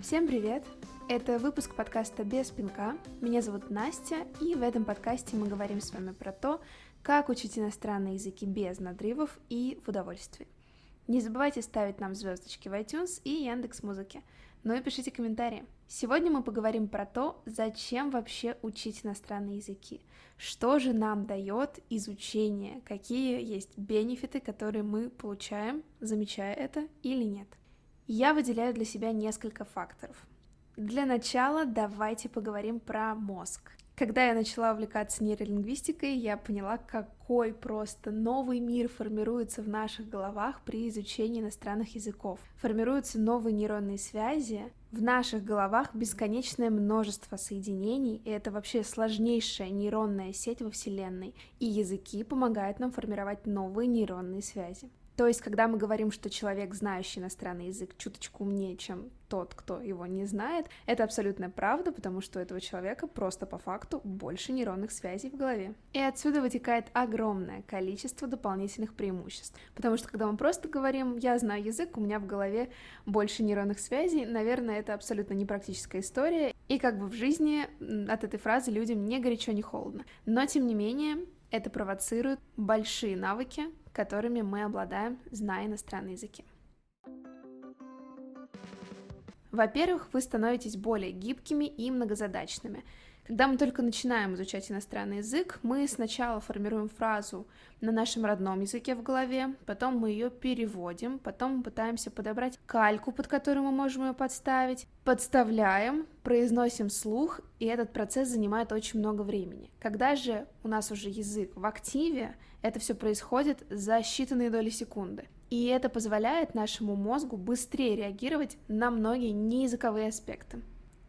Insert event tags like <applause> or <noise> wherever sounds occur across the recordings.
Всем привет! Это выпуск подкаста «Без пинка». Меня зовут Настя, и в этом подкасте мы говорим с вами про то, как учить иностранные языки без надрывов и в удовольствии. Не забывайте ставить нам звездочки в iTunes и Яндекс Музыки. Ну и пишите комментарии. Сегодня мы поговорим про то, зачем вообще учить иностранные языки, что же нам дает изучение, какие есть бенефиты, которые мы получаем, замечая это или нет. Я выделяю для себя несколько факторов. Для начала давайте поговорим про мозг. Когда я начала увлекаться нейролингвистикой, я поняла, какой просто новый мир формируется в наших головах при изучении иностранных языков. Формируются новые нейронные связи, в наших головах бесконечное множество соединений, и это вообще сложнейшая нейронная сеть во Вселенной, и языки помогают нам формировать новые нейронные связи. То есть, когда мы говорим, что человек, знающий иностранный язык, чуточку умнее, чем тот, кто его не знает, это абсолютная правда, потому что у этого человека просто по факту больше нейронных связей в голове. И отсюда вытекает огромное количество дополнительных преимуществ. Потому что когда мы просто говорим «я знаю язык, у меня в голове больше нейронных связей», наверное, это абсолютно непрактическая история, и как бы в жизни от этой фразы людям не горячо, не холодно. Но, тем не менее, это провоцирует большие навыки, которыми мы обладаем, зная иностранные языки. Во-первых, вы становитесь более гибкими и многозадачными. Когда мы только начинаем изучать иностранный язык, мы сначала формируем фразу на нашем родном языке в голове, потом мы ее переводим, потом пытаемся подобрать кальку, под которую мы можем ее подставить, подставляем, произносим слух, и этот процесс занимает очень много времени. Когда же у нас уже язык в активе, это все происходит за считанные доли секунды. И это позволяет нашему мозгу быстрее реагировать на многие неязыковые аспекты.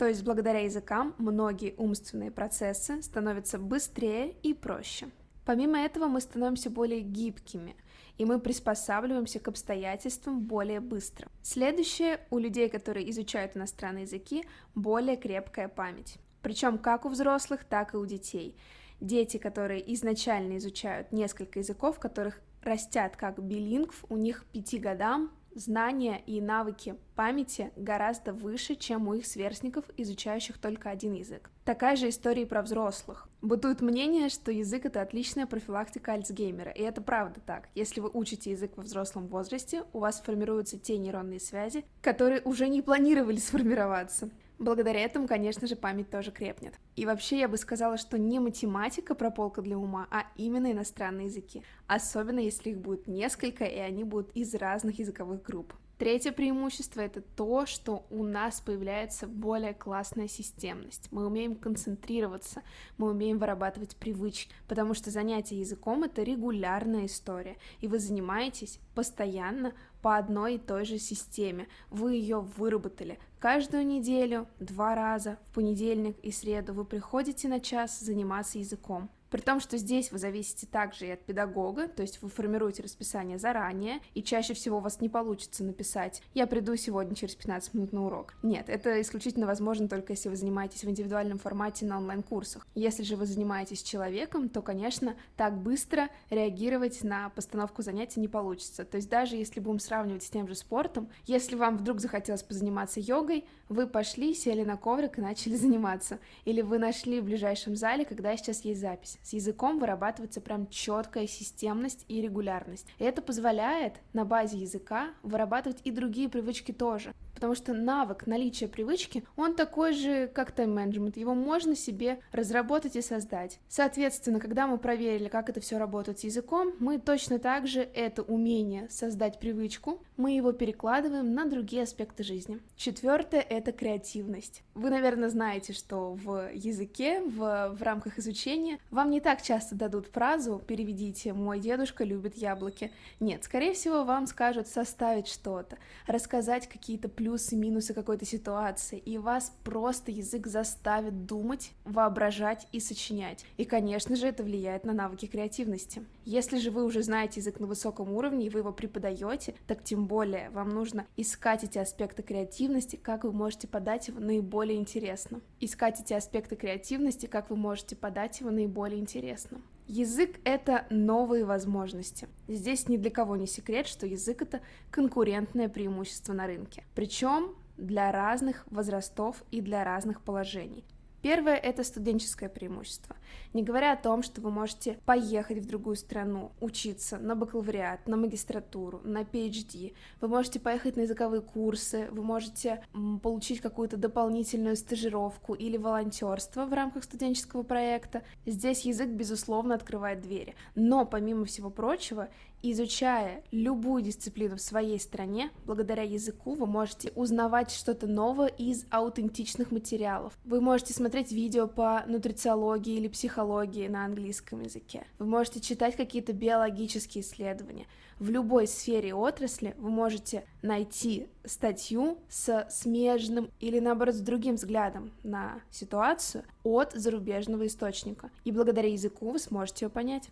То есть благодаря языкам многие умственные процессы становятся быстрее и проще. Помимо этого мы становимся более гибкими, и мы приспосабливаемся к обстоятельствам более быстро. Следующее, у людей, которые изучают иностранные языки, более крепкая память. Причем как у взрослых, так и у детей. Дети, которые изначально изучают несколько языков, которых растят как билингв, у них к пяти годам знания и навыки памяти гораздо выше, чем у их сверстников, изучающих только один язык. Такая же история и про взрослых. Бытует мнение, что язык — это отличная профилактика Альцгеймера, и это правда так. Если вы учите язык во взрослом возрасте, у вас формируются те нейронные связи, которые уже не планировали сформироваться. Благодаря этому, конечно же, память тоже крепнет. И вообще я бы сказала, что не математика прополка для ума, а именно иностранные языки. Особенно если их будет несколько, и они будут из разных языковых групп. Третье преимущество — это то, что у нас появляется более классная системность. Мы умеем концентрироваться, мы умеем вырабатывать привычки, потому что занятие языком — это регулярная история, и вы занимаетесь постоянно по одной и той же системе. Вы ее выработали. Каждую неделю, два раза, в понедельник и среду вы приходите на час заниматься языком. При том, что здесь вы зависите также и от педагога, то есть вы формируете расписание заранее, и чаще всего у вас не получится написать «я приду сегодня через 15 минут на урок». Нет, это исключительно возможно только если вы занимаетесь в индивидуальном формате на онлайн-курсах. Если же вы занимаетесь человеком, то, конечно, так быстро реагировать на постановку занятий не получится. То есть даже если будем сравнивать с тем же спортом, если вам вдруг захотелось позаниматься йогой, вы пошли, сели на коврик и начали <laughs> заниматься. Или вы нашли в ближайшем зале, когда сейчас есть запись. С языком вырабатывается прям четкая системность и регулярность. И это позволяет на базе языка вырабатывать и другие привычки тоже потому что навык наличия привычки, он такой же, как тайм-менеджмент, его можно себе разработать и создать. Соответственно, когда мы проверили, как это все работает с языком, мы точно так же это умение создать привычку, мы его перекладываем на другие аспекты жизни. Четвертое — это креативность. Вы, наверное, знаете, что в языке, в, в рамках изучения, вам не так часто дадут фразу «переведите, мой дедушка любит яблоки». Нет, скорее всего, вам скажут составить что-то, рассказать какие-то плюсы минусы какой-то ситуации, и вас просто язык заставит думать, воображать и сочинять. И, конечно же, это влияет на навыки креативности. Если же вы уже знаете язык на высоком уровне, и вы его преподаете, так тем более вам нужно искать эти аспекты креативности, как вы можете подать его наиболее интересно. Искать эти аспекты креативности, как вы можете подать его наиболее интересно. Язык — это новые возможности. Здесь ни для кого не секрет, что язык — это конкурентное преимущество на рынке. Причем для разных возрастов и для разных положений. Первое — это студенческое преимущество. Не говоря о том, что вы можете поехать в другую страну, учиться на бакалавриат, на магистратуру, на PhD, вы можете поехать на языковые курсы, вы можете получить какую-то дополнительную стажировку или волонтерство в рамках студенческого проекта. Здесь язык, безусловно, открывает двери. Но, помимо всего прочего, Изучая любую дисциплину в своей стране, благодаря языку вы можете узнавать что-то новое из аутентичных материалов. Вы можете смотреть видео по нутрициологии или психологии на английском языке. Вы можете читать какие-то биологические исследования. В любой сфере отрасли вы можете найти статью с смежным или наоборот с другим взглядом на ситуацию от зарубежного источника. И благодаря языку вы сможете ее понять.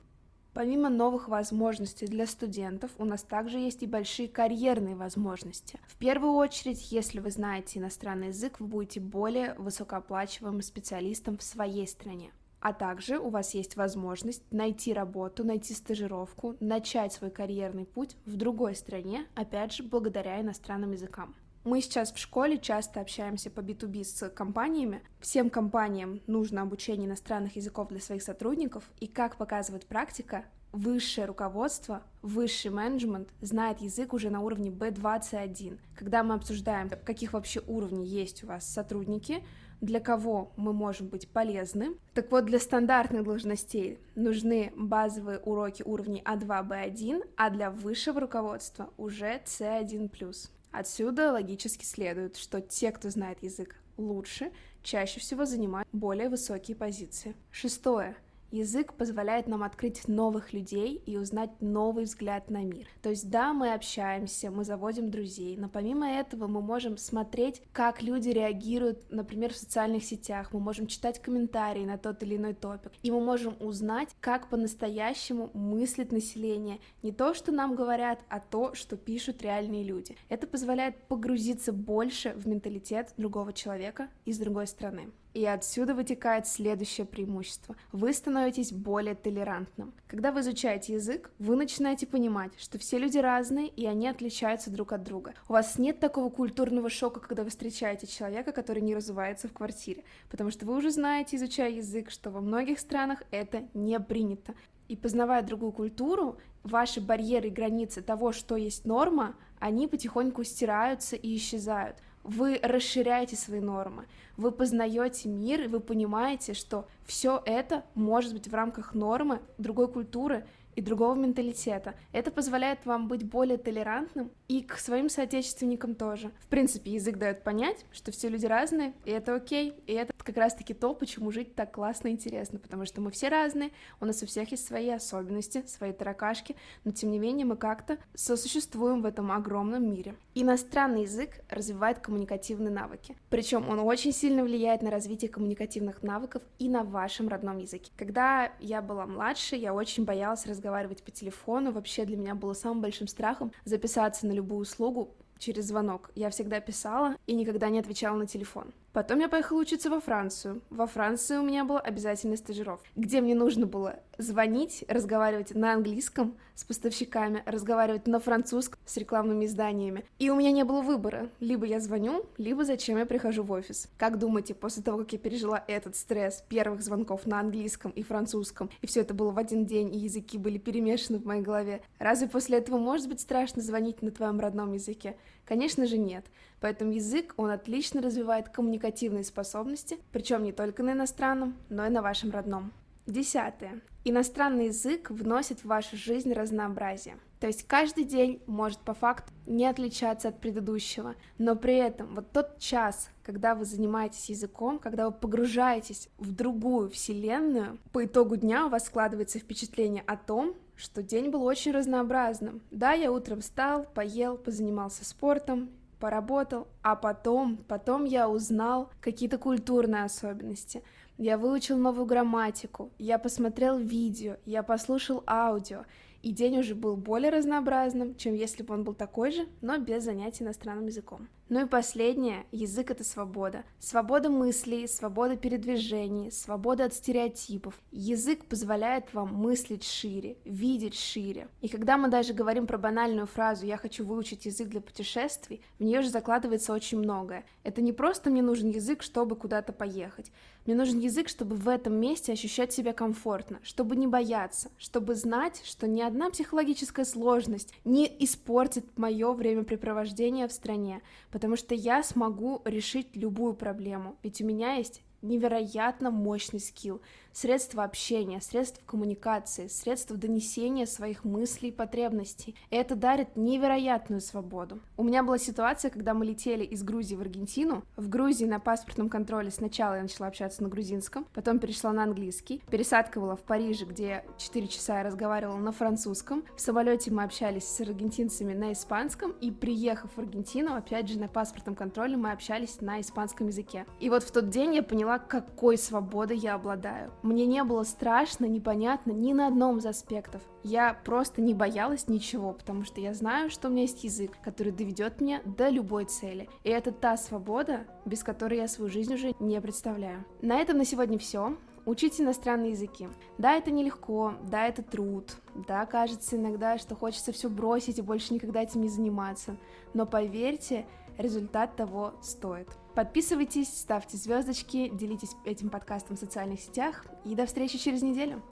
Помимо новых возможностей для студентов, у нас также есть и большие карьерные возможности. В первую очередь, если вы знаете иностранный язык, вы будете более высокооплачиваемым специалистом в своей стране. А также у вас есть возможность найти работу, найти стажировку, начать свой карьерный путь в другой стране, опять же, благодаря иностранным языкам. Мы сейчас в школе часто общаемся по B2B с компаниями. Всем компаниям нужно обучение иностранных языков для своих сотрудников, и как показывает практика, высшее руководство, высший менеджмент знает язык уже на уровне B21. Когда мы обсуждаем, каких вообще уровней есть у вас сотрудники, для кого мы можем быть полезны. Так вот, для стандартных должностей нужны базовые уроки уровней А2, Б1, а для высшего руководства уже С1+. Отсюда логически следует, что те, кто знает язык лучше, чаще всего занимают более высокие позиции. Шестое. Язык позволяет нам открыть новых людей и узнать новый взгляд на мир. То есть да, мы общаемся, мы заводим друзей, но помимо этого мы можем смотреть, как люди реагируют, например, в социальных сетях, мы можем читать комментарии на тот или иной топик, и мы можем узнать, как по-настоящему мыслит население. Не то, что нам говорят, а то, что пишут реальные люди. Это позволяет погрузиться больше в менталитет другого человека из другой страны. И отсюда вытекает следующее преимущество. Вы становитесь более толерантным. Когда вы изучаете язык, вы начинаете понимать, что все люди разные, и они отличаются друг от друга. У вас нет такого культурного шока, когда вы встречаете человека, который не разувается в квартире, потому что вы уже знаете, изучая язык, что во многих странах это не принято. И познавая другую культуру, ваши барьеры и границы того, что есть норма, они потихоньку стираются и исчезают вы расширяете свои нормы, вы познаете мир, и вы понимаете, что все это может быть в рамках нормы другой культуры, и другого менталитета. Это позволяет вам быть более толерантным и к своим соотечественникам тоже. В принципе, язык дает понять, что все люди разные, и это окей, и это как раз-таки то, почему жить так классно и интересно, потому что мы все разные, у нас у всех есть свои особенности, свои таракашки, но тем не менее мы как-то сосуществуем в этом огромном мире. Иностранный язык развивает коммуникативные навыки, причем он очень сильно влияет на развитие коммуникативных навыков и на вашем родном языке. Когда я была младше, я очень боялась разговаривать по телефону. Вообще для меня было самым большим страхом записаться на любую услугу через звонок. Я всегда писала и никогда не отвечала на телефон. Потом я поехала учиться во Францию. Во Франции у меня была обязательная стажировка, где мне нужно было звонить, разговаривать на английском с поставщиками, разговаривать на французском с рекламными изданиями. И у меня не было выбора. Либо я звоню, либо зачем я прихожу в офис. Как думаете, после того, как я пережила этот стресс первых звонков на английском и французском, и все это было в один день, и языки были перемешаны в моей голове, разве после этого может быть страшно звонить на твоем родном языке? Конечно же нет. Поэтому язык, он отлично развивает коммуникативные способности, причем не только на иностранном, но и на вашем родном. Десятое. Иностранный язык вносит в вашу жизнь разнообразие. То есть каждый день может по факту не отличаться от предыдущего, но при этом вот тот час, когда вы занимаетесь языком, когда вы погружаетесь в другую вселенную, по итогу дня у вас складывается впечатление о том, что день был очень разнообразным. Да, я утром встал, поел, позанимался спортом, поработал, а потом, потом я узнал какие-то культурные особенности. Я выучил новую грамматику, я посмотрел видео, я послушал аудио, и день уже был более разнообразным, чем если бы он был такой же, но без занятий иностранным языком. Ну и последнее, язык — это свобода. Свобода мыслей, свобода передвижений, свобода от стереотипов. Язык позволяет вам мыслить шире, видеть шире. И когда мы даже говорим про банальную фразу «я хочу выучить язык для путешествий», в нее же закладывается очень многое. Это не просто мне нужен язык, чтобы куда-то поехать. Мне нужен язык, чтобы в этом месте ощущать себя комфортно, чтобы не бояться, чтобы знать, что ни одна психологическая сложность не испортит мое времяпрепровождение в стране, потому что я смогу решить любую проблему, ведь у меня есть невероятно мощный скилл, средства общения, средства коммуникации, средства донесения своих мыслей и потребностей. И это дарит невероятную свободу. У меня была ситуация, когда мы летели из Грузии в Аргентину. В Грузии на паспортном контроле сначала я начала общаться на грузинском, потом перешла на английский. Пересадка была в Париже, где 4 часа я разговаривала на французском. В самолете мы общались с аргентинцами на испанском, и приехав в Аргентину, опять же на паспортном контроле мы общались на испанском языке. И вот в тот день я поняла, какой свободой я обладаю. Мне не было страшно, непонятно ни на одном из аспектов. Я просто не боялась ничего, потому что я знаю, что у меня есть язык, который доведет меня до любой цели. И это та свобода, без которой я свою жизнь уже не представляю. На этом на сегодня все. Учите иностранные языки. Да, это нелегко, да, это труд, да, кажется иногда, что хочется все бросить и больше никогда этим не заниматься. Но поверьте, результат того стоит. Подписывайтесь, ставьте звездочки, делитесь этим подкастом в социальных сетях и до встречи через неделю.